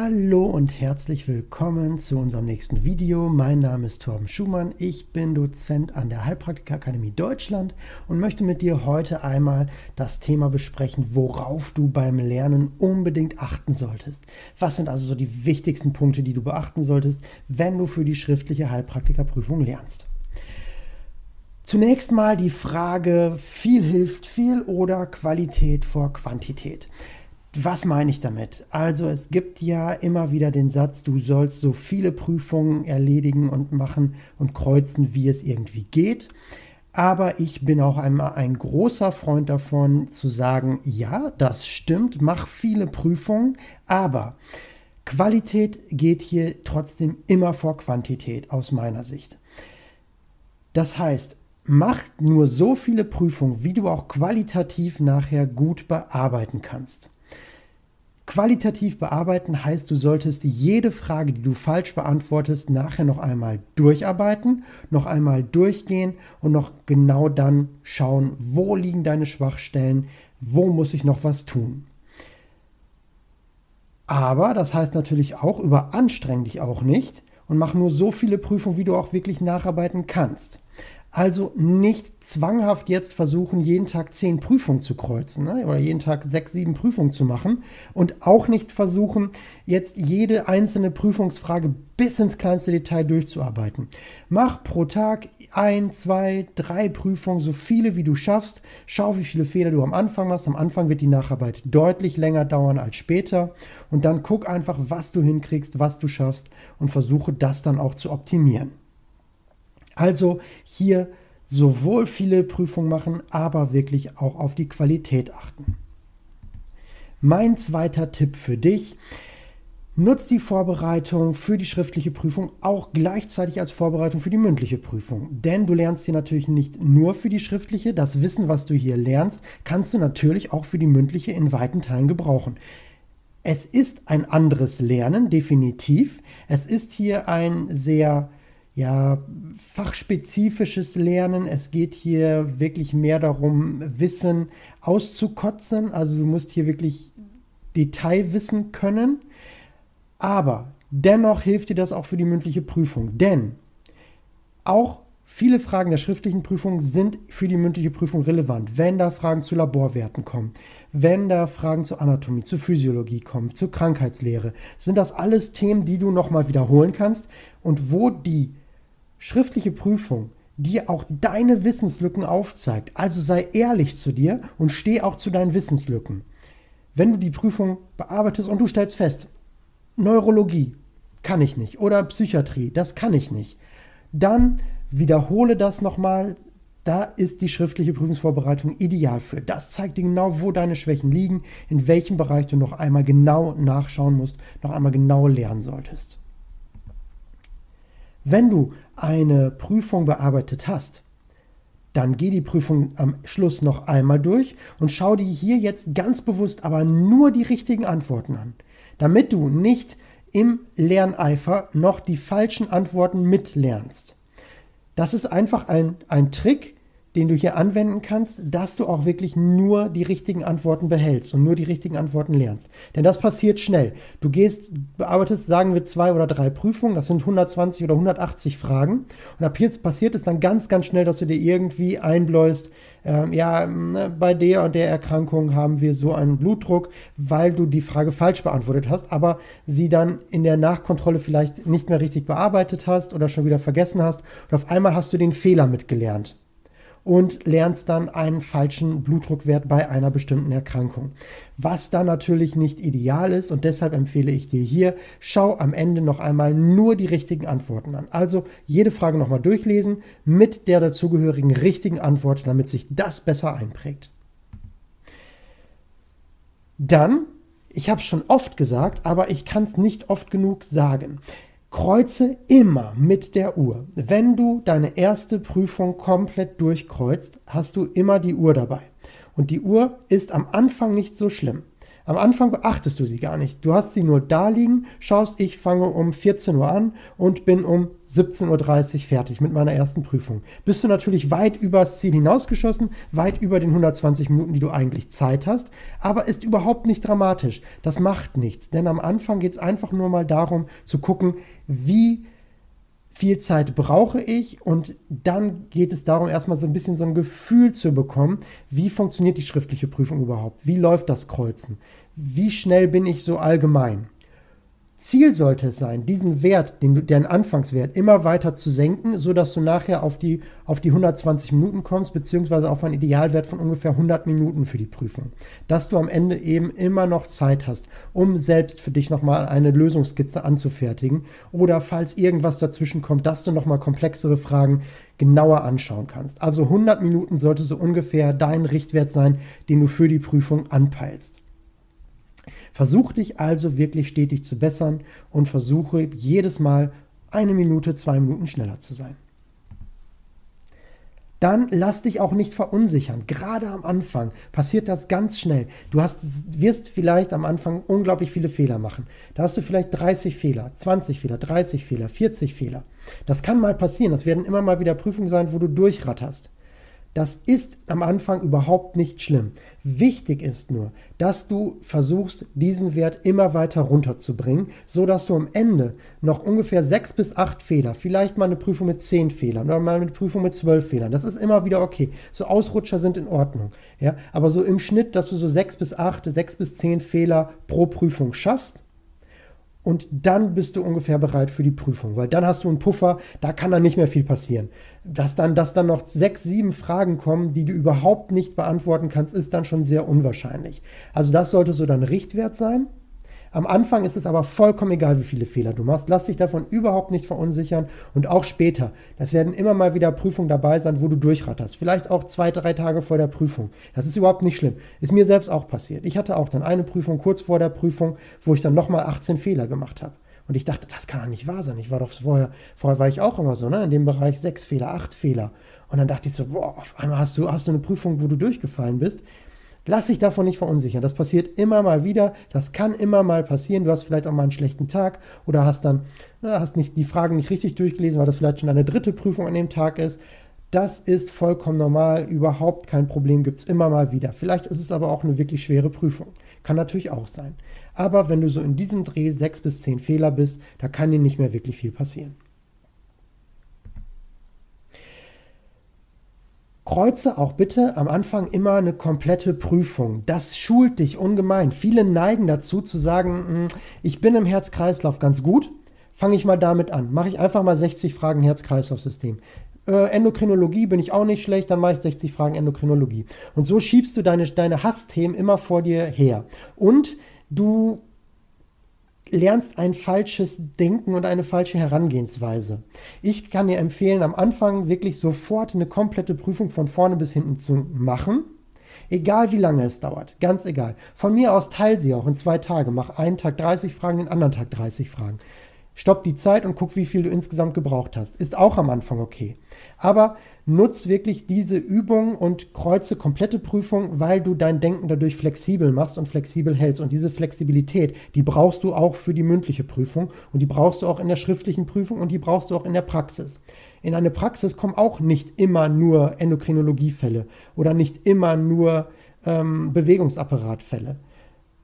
Hallo und herzlich willkommen zu unserem nächsten Video. Mein Name ist Torben Schumann. Ich bin Dozent an der Heilpraktikerakademie Deutschland und möchte mit dir heute einmal das Thema besprechen, worauf du beim Lernen unbedingt achten solltest. Was sind also so die wichtigsten Punkte, die du beachten solltest, wenn du für die schriftliche Heilpraktikerprüfung lernst? Zunächst mal die Frage, viel hilft viel oder Qualität vor Quantität. Was meine ich damit? Also es gibt ja immer wieder den Satz, du sollst so viele Prüfungen erledigen und machen und kreuzen, wie es irgendwie geht. Aber ich bin auch einmal ein großer Freund davon zu sagen, ja, das stimmt, mach viele Prüfungen, aber Qualität geht hier trotzdem immer vor Quantität aus meiner Sicht. Das heißt, mach nur so viele Prüfungen, wie du auch qualitativ nachher gut bearbeiten kannst. Qualitativ bearbeiten heißt, du solltest jede Frage, die du falsch beantwortest, nachher noch einmal durcharbeiten, noch einmal durchgehen und noch genau dann schauen, wo liegen deine Schwachstellen, wo muss ich noch was tun. Aber das heißt natürlich auch, überanstreng dich auch nicht und mach nur so viele Prüfungen, wie du auch wirklich nacharbeiten kannst. Also nicht zwanghaft jetzt versuchen, jeden Tag zehn Prüfungen zu kreuzen ne? oder jeden Tag sechs, sieben Prüfungen zu machen und auch nicht versuchen, jetzt jede einzelne Prüfungsfrage bis ins kleinste Detail durchzuarbeiten. Mach pro Tag ein, zwei, drei Prüfungen, so viele wie du schaffst. Schau, wie viele Fehler du am Anfang machst. Am Anfang wird die Nacharbeit deutlich länger dauern als später. Und dann guck einfach, was du hinkriegst, was du schaffst und versuche das dann auch zu optimieren. Also hier sowohl viele Prüfungen machen, aber wirklich auch auf die Qualität achten. Mein zweiter Tipp für dich. Nutz die Vorbereitung für die schriftliche Prüfung auch gleichzeitig als Vorbereitung für die mündliche Prüfung. Denn du lernst hier natürlich nicht nur für die schriftliche. Das Wissen, was du hier lernst, kannst du natürlich auch für die mündliche in weiten Teilen gebrauchen. Es ist ein anderes Lernen, definitiv. Es ist hier ein sehr ja, fachspezifisches Lernen. Es geht hier wirklich mehr darum, Wissen auszukotzen. Also du musst hier wirklich Detailwissen können. Aber dennoch hilft dir das auch für die mündliche Prüfung. Denn auch viele Fragen der schriftlichen Prüfung sind für die mündliche Prüfung relevant. Wenn da Fragen zu Laborwerten kommen, wenn da Fragen zur Anatomie, zur Physiologie kommen, zur Krankheitslehre, sind das alles Themen, die du nochmal wiederholen kannst und wo die schriftliche Prüfung dir auch deine Wissenslücken aufzeigt. Also sei ehrlich zu dir und steh auch zu deinen Wissenslücken. Wenn du die Prüfung bearbeitest und du stellst fest, Neurologie kann ich nicht oder Psychiatrie, das kann ich nicht, dann wiederhole das nochmal. Da ist die schriftliche Prüfungsvorbereitung ideal für. Das zeigt dir genau, wo deine Schwächen liegen, in welchem Bereich du noch einmal genau nachschauen musst, noch einmal genau lernen solltest. Wenn du eine Prüfung bearbeitet hast, dann geh die Prüfung am Schluss noch einmal durch und schau dir hier jetzt ganz bewusst aber nur die richtigen Antworten an, damit du nicht im Lerneifer noch die falschen Antworten mitlernst. Das ist einfach ein, ein Trick, den du hier anwenden kannst, dass du auch wirklich nur die richtigen Antworten behältst und nur die richtigen Antworten lernst. Denn das passiert schnell. Du gehst, bearbeitest, sagen wir, zwei oder drei Prüfungen, das sind 120 oder 180 Fragen. Und ab jetzt passiert es dann ganz, ganz schnell, dass du dir irgendwie einbläust, äh, ja, ne, bei der und der Erkrankung haben wir so einen Blutdruck, weil du die Frage falsch beantwortet hast, aber sie dann in der Nachkontrolle vielleicht nicht mehr richtig bearbeitet hast oder schon wieder vergessen hast. Und auf einmal hast du den Fehler mitgelernt und lernst dann einen falschen Blutdruckwert bei einer bestimmten Erkrankung. Was dann natürlich nicht ideal ist und deshalb empfehle ich dir hier, schau am Ende noch einmal nur die richtigen Antworten an. Also jede Frage nochmal durchlesen mit der dazugehörigen richtigen Antwort, damit sich das besser einprägt. Dann, ich habe es schon oft gesagt, aber ich kann es nicht oft genug sagen. Kreuze immer mit der Uhr. Wenn du deine erste Prüfung komplett durchkreuzt, hast du immer die Uhr dabei. Und die Uhr ist am Anfang nicht so schlimm. Am Anfang beachtest du sie gar nicht. Du hast sie nur da liegen, schaust, ich fange um 14 Uhr an und bin um 17.30 Uhr fertig mit meiner ersten Prüfung. Bist du natürlich weit übers Ziel hinausgeschossen, weit über den 120 Minuten, die du eigentlich Zeit hast, aber ist überhaupt nicht dramatisch. Das macht nichts, denn am Anfang geht es einfach nur mal darum zu gucken, wie viel Zeit brauche ich und dann geht es darum, erstmal so ein bisschen so ein Gefühl zu bekommen, wie funktioniert die schriftliche Prüfung überhaupt, wie läuft das Kreuzen, wie schnell bin ich so allgemein. Ziel sollte es sein, diesen Wert, den, deren Anfangswert, immer weiter zu senken, sodass du nachher auf die, auf die 120 Minuten kommst, beziehungsweise auf einen Idealwert von ungefähr 100 Minuten für die Prüfung. Dass du am Ende eben immer noch Zeit hast, um selbst für dich nochmal eine Lösungskizze anzufertigen oder falls irgendwas dazwischen kommt, dass du nochmal komplexere Fragen genauer anschauen kannst. Also 100 Minuten sollte so ungefähr dein Richtwert sein, den du für die Prüfung anpeilst. Versuch dich also wirklich stetig zu bessern und versuche jedes Mal eine Minute, zwei Minuten schneller zu sein. Dann lass dich auch nicht verunsichern. Gerade am Anfang passiert das ganz schnell. Du hast, wirst vielleicht am Anfang unglaublich viele Fehler machen. Da hast du vielleicht 30 Fehler, 20 Fehler, 30 Fehler, 40 Fehler. Das kann mal passieren. Das werden immer mal wieder Prüfungen sein, wo du durchratterst. Das ist am Anfang überhaupt nicht schlimm. Wichtig ist nur, dass du versuchst, diesen Wert immer weiter runterzubringen, sodass du am Ende noch ungefähr sechs bis acht Fehler, vielleicht mal eine Prüfung mit zehn Fehlern oder mal eine Prüfung mit zwölf Fehlern. Das ist immer wieder okay. So Ausrutscher sind in Ordnung. Ja? Aber so im Schnitt, dass du so sechs bis acht, sechs bis zehn Fehler pro Prüfung schaffst, und dann bist du ungefähr bereit für die Prüfung, weil dann hast du einen Puffer, da kann dann nicht mehr viel passieren. Dass dann, dass dann noch sechs, sieben Fragen kommen, die du überhaupt nicht beantworten kannst, ist dann schon sehr unwahrscheinlich. Also das sollte so dein Richtwert sein. Am Anfang ist es aber vollkommen egal, wie viele Fehler du machst. Lass dich davon überhaupt nicht verunsichern. Und auch später. Das werden immer mal wieder Prüfungen dabei sein, wo du durchratterst. Vielleicht auch zwei, drei Tage vor der Prüfung. Das ist überhaupt nicht schlimm. Ist mir selbst auch passiert. Ich hatte auch dann eine Prüfung kurz vor der Prüfung, wo ich dann nochmal 18 Fehler gemacht habe. Und ich dachte, das kann doch nicht wahr sein. Ich war doch vorher, vorher war ich auch immer so, ne? In dem Bereich sechs Fehler, acht Fehler. Und dann dachte ich so, boah, auf einmal hast du, hast du eine Prüfung, wo du durchgefallen bist. Lass dich davon nicht verunsichern. Das passiert immer mal wieder. Das kann immer mal passieren. Du hast vielleicht auch mal einen schlechten Tag oder hast dann, hast nicht die Fragen nicht richtig durchgelesen, weil das vielleicht schon deine dritte Prüfung an dem Tag ist. Das ist vollkommen normal, überhaupt kein Problem, gibt es immer mal wieder. Vielleicht ist es aber auch eine wirklich schwere Prüfung. Kann natürlich auch sein. Aber wenn du so in diesem Dreh sechs bis zehn Fehler bist, da kann dir nicht mehr wirklich viel passieren. Kreuze auch bitte am Anfang immer eine komplette Prüfung. Das schult dich ungemein. Viele neigen dazu zu sagen, hm, ich bin im Herz-Kreislauf ganz gut, fange ich mal damit an. Mache ich einfach mal 60 Fragen Herz-Kreislauf-System. Äh, Endokrinologie bin ich auch nicht schlecht, dann mache ich 60 Fragen Endokrinologie. Und so schiebst du deine, deine Hassthemen immer vor dir her. Und du lernst ein falsches Denken und eine falsche Herangehensweise. Ich kann dir empfehlen, am Anfang wirklich sofort eine komplette Prüfung von vorne bis hinten zu machen. Egal wie lange es dauert, ganz egal. Von mir aus teil sie auch in zwei Tage. Mach einen Tag 30 Fragen, den anderen Tag 30 Fragen. Stopp die Zeit und guck, wie viel du insgesamt gebraucht hast. Ist auch am Anfang okay. Aber nutz wirklich diese Übung und kreuze komplette Prüfung, weil du dein Denken dadurch flexibel machst und flexibel hältst. Und diese Flexibilität, die brauchst du auch für die mündliche Prüfung und die brauchst du auch in der schriftlichen Prüfung und die brauchst du auch in der Praxis. In eine Praxis kommen auch nicht immer nur Endokrinologiefälle oder nicht immer nur ähm, Bewegungsapparatfälle.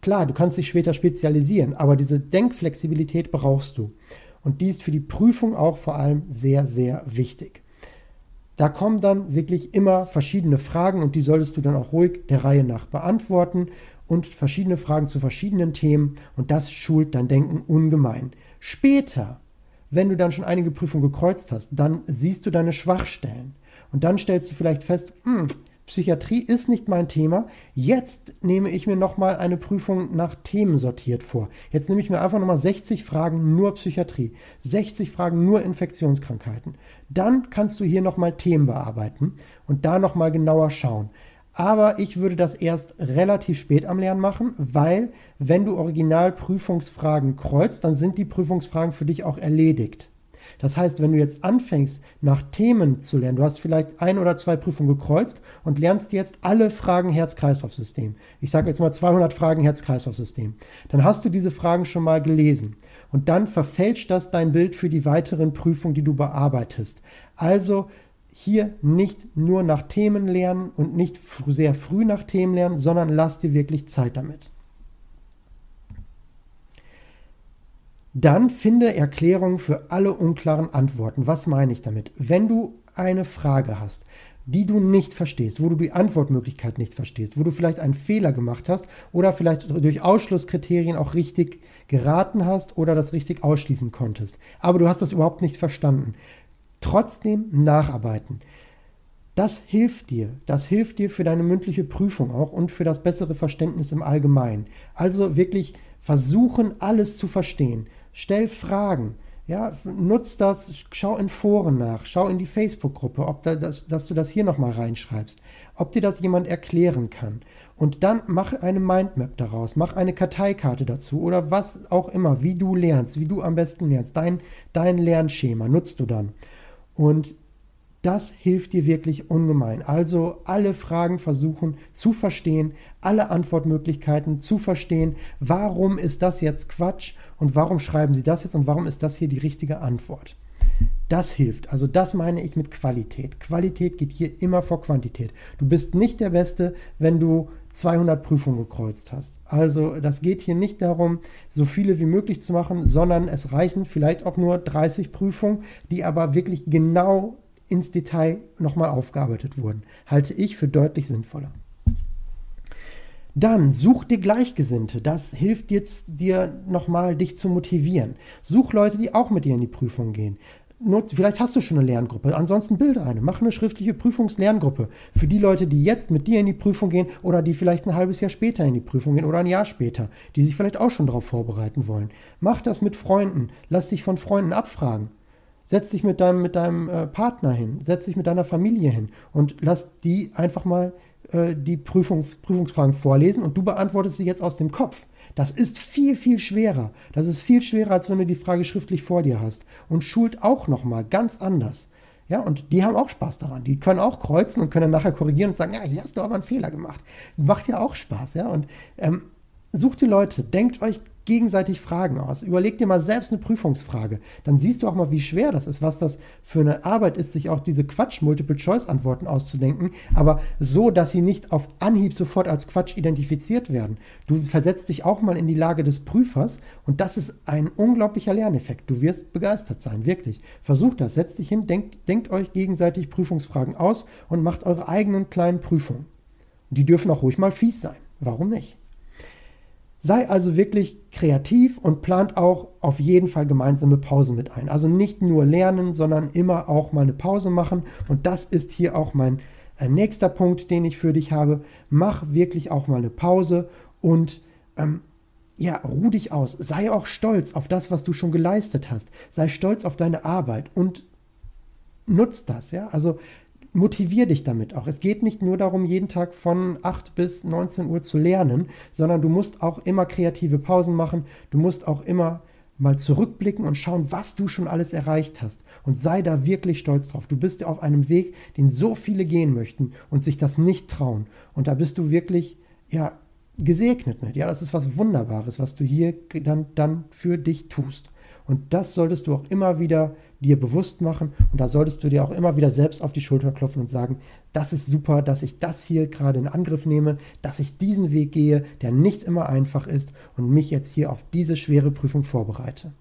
Klar, du kannst dich später spezialisieren, aber diese Denkflexibilität brauchst du. Und die ist für die Prüfung auch vor allem sehr, sehr wichtig. Da kommen dann wirklich immer verschiedene Fragen und die solltest du dann auch ruhig der Reihe nach beantworten und verschiedene Fragen zu verschiedenen Themen und das schult dein Denken ungemein. Später, wenn du dann schon einige Prüfungen gekreuzt hast, dann siehst du deine Schwachstellen und dann stellst du vielleicht fest, hm, Psychiatrie ist nicht mein Thema. Jetzt nehme ich mir nochmal eine Prüfung nach Themen sortiert vor. Jetzt nehme ich mir einfach nochmal 60 Fragen nur Psychiatrie, 60 Fragen nur Infektionskrankheiten. Dann kannst du hier nochmal Themen bearbeiten und da nochmal genauer schauen. Aber ich würde das erst relativ spät am Lernen machen, weil wenn du Originalprüfungsfragen kreuzt, dann sind die Prüfungsfragen für dich auch erledigt. Das heißt, wenn du jetzt anfängst, nach Themen zu lernen, du hast vielleicht ein oder zwei Prüfungen gekreuzt und lernst jetzt alle Fragen Herz-Kreislauf-System. Ich sage jetzt mal 200 Fragen Herz-Kreislauf-System. Dann hast du diese Fragen schon mal gelesen. Und dann verfälscht das dein Bild für die weiteren Prüfungen, die du bearbeitest. Also hier nicht nur nach Themen lernen und nicht sehr früh nach Themen lernen, sondern lass dir wirklich Zeit damit. Dann finde Erklärungen für alle unklaren Antworten. Was meine ich damit? Wenn du eine Frage hast, die du nicht verstehst, wo du die Antwortmöglichkeit nicht verstehst, wo du vielleicht einen Fehler gemacht hast oder vielleicht durch Ausschlusskriterien auch richtig geraten hast oder das richtig ausschließen konntest, aber du hast das überhaupt nicht verstanden, trotzdem nacharbeiten. Das hilft dir. Das hilft dir für deine mündliche Prüfung auch und für das bessere Verständnis im Allgemeinen. Also wirklich versuchen, alles zu verstehen. Stell Fragen. Ja, nutz das, schau in Foren nach, schau in die Facebook-Gruppe, ob da das, dass du das hier nochmal reinschreibst, ob dir das jemand erklären kann. Und dann mach eine Mindmap daraus, mach eine Karteikarte dazu oder was auch immer, wie du lernst, wie du am besten lernst. Dein, dein Lernschema nutzt du dann. Und das hilft dir wirklich ungemein. Also alle Fragen versuchen zu verstehen, alle Antwortmöglichkeiten zu verstehen. Warum ist das jetzt Quatsch und warum schreiben Sie das jetzt und warum ist das hier die richtige Antwort? Das hilft. Also das meine ich mit Qualität. Qualität geht hier immer vor Quantität. Du bist nicht der Beste, wenn du 200 Prüfungen gekreuzt hast. Also das geht hier nicht darum, so viele wie möglich zu machen, sondern es reichen vielleicht auch nur 30 Prüfungen, die aber wirklich genau ins Detail nochmal aufgearbeitet wurden. Halte ich für deutlich sinnvoller. Dann such dir Gleichgesinnte. Das hilft jetzt dir nochmal, dich zu motivieren. Such Leute, die auch mit dir in die Prüfung gehen. Nutz, vielleicht hast du schon eine Lerngruppe. Ansonsten bilde eine. Mach eine schriftliche Prüfungslerngruppe. Für die Leute, die jetzt mit dir in die Prüfung gehen oder die vielleicht ein halbes Jahr später in die Prüfung gehen oder ein Jahr später, die sich vielleicht auch schon darauf vorbereiten wollen. Mach das mit Freunden. Lass dich von Freunden abfragen. Setz dich mit deinem, mit deinem äh, Partner hin, setz dich mit deiner Familie hin und lass die einfach mal äh, die Prüfung, Prüfungsfragen vorlesen und du beantwortest sie jetzt aus dem Kopf. Das ist viel, viel schwerer. Das ist viel schwerer, als wenn du die Frage schriftlich vor dir hast. Und schult auch nochmal ganz anders. Ja, und die haben auch Spaß daran. Die können auch kreuzen und können dann nachher korrigieren und sagen, ja, hier hast du aber einen Fehler gemacht. Macht ja auch Spaß, ja. Und ähm, sucht die Leute, denkt euch gegenseitig Fragen aus. Überleg dir mal selbst eine Prüfungsfrage. Dann siehst du auch mal, wie schwer das ist, was das für eine Arbeit ist, sich auch diese Quatsch-Multiple-Choice-Antworten auszudenken, aber so, dass sie nicht auf Anhieb sofort als Quatsch identifiziert werden. Du versetzt dich auch mal in die Lage des Prüfers und das ist ein unglaublicher Lerneffekt. Du wirst begeistert sein, wirklich. Versucht das, setzt dich hin, denkt, denkt euch gegenseitig Prüfungsfragen aus und macht eure eigenen kleinen Prüfungen. Die dürfen auch ruhig mal fies sein. Warum nicht? Sei also wirklich kreativ und plant auch auf jeden Fall gemeinsame Pausen mit ein. Also nicht nur lernen, sondern immer auch mal eine Pause machen. Und das ist hier auch mein äh, nächster Punkt, den ich für dich habe. Mach wirklich auch mal eine Pause und ähm, ja, ruh dich aus. Sei auch stolz auf das, was du schon geleistet hast. Sei stolz auf deine Arbeit und nutz das. Ja, also motivier dich damit auch. Es geht nicht nur darum, jeden Tag von 8 bis 19 Uhr zu lernen, sondern du musst auch immer kreative Pausen machen. Du musst auch immer mal zurückblicken und schauen, was du schon alles erreicht hast. Und sei da wirklich stolz drauf. Du bist auf einem Weg, den so viele gehen möchten und sich das nicht trauen. Und da bist du wirklich, ja, gesegnet mit. Ja, das ist was Wunderbares, was du hier dann, dann für dich tust. Und das solltest du auch immer wieder dir bewusst machen und da solltest du dir auch immer wieder selbst auf die Schulter klopfen und sagen, das ist super, dass ich das hier gerade in Angriff nehme, dass ich diesen Weg gehe, der nicht immer einfach ist und mich jetzt hier auf diese schwere Prüfung vorbereite.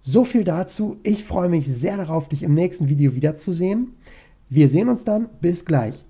So viel dazu. Ich freue mich sehr darauf, dich im nächsten Video wiederzusehen. Wir sehen uns dann. Bis gleich.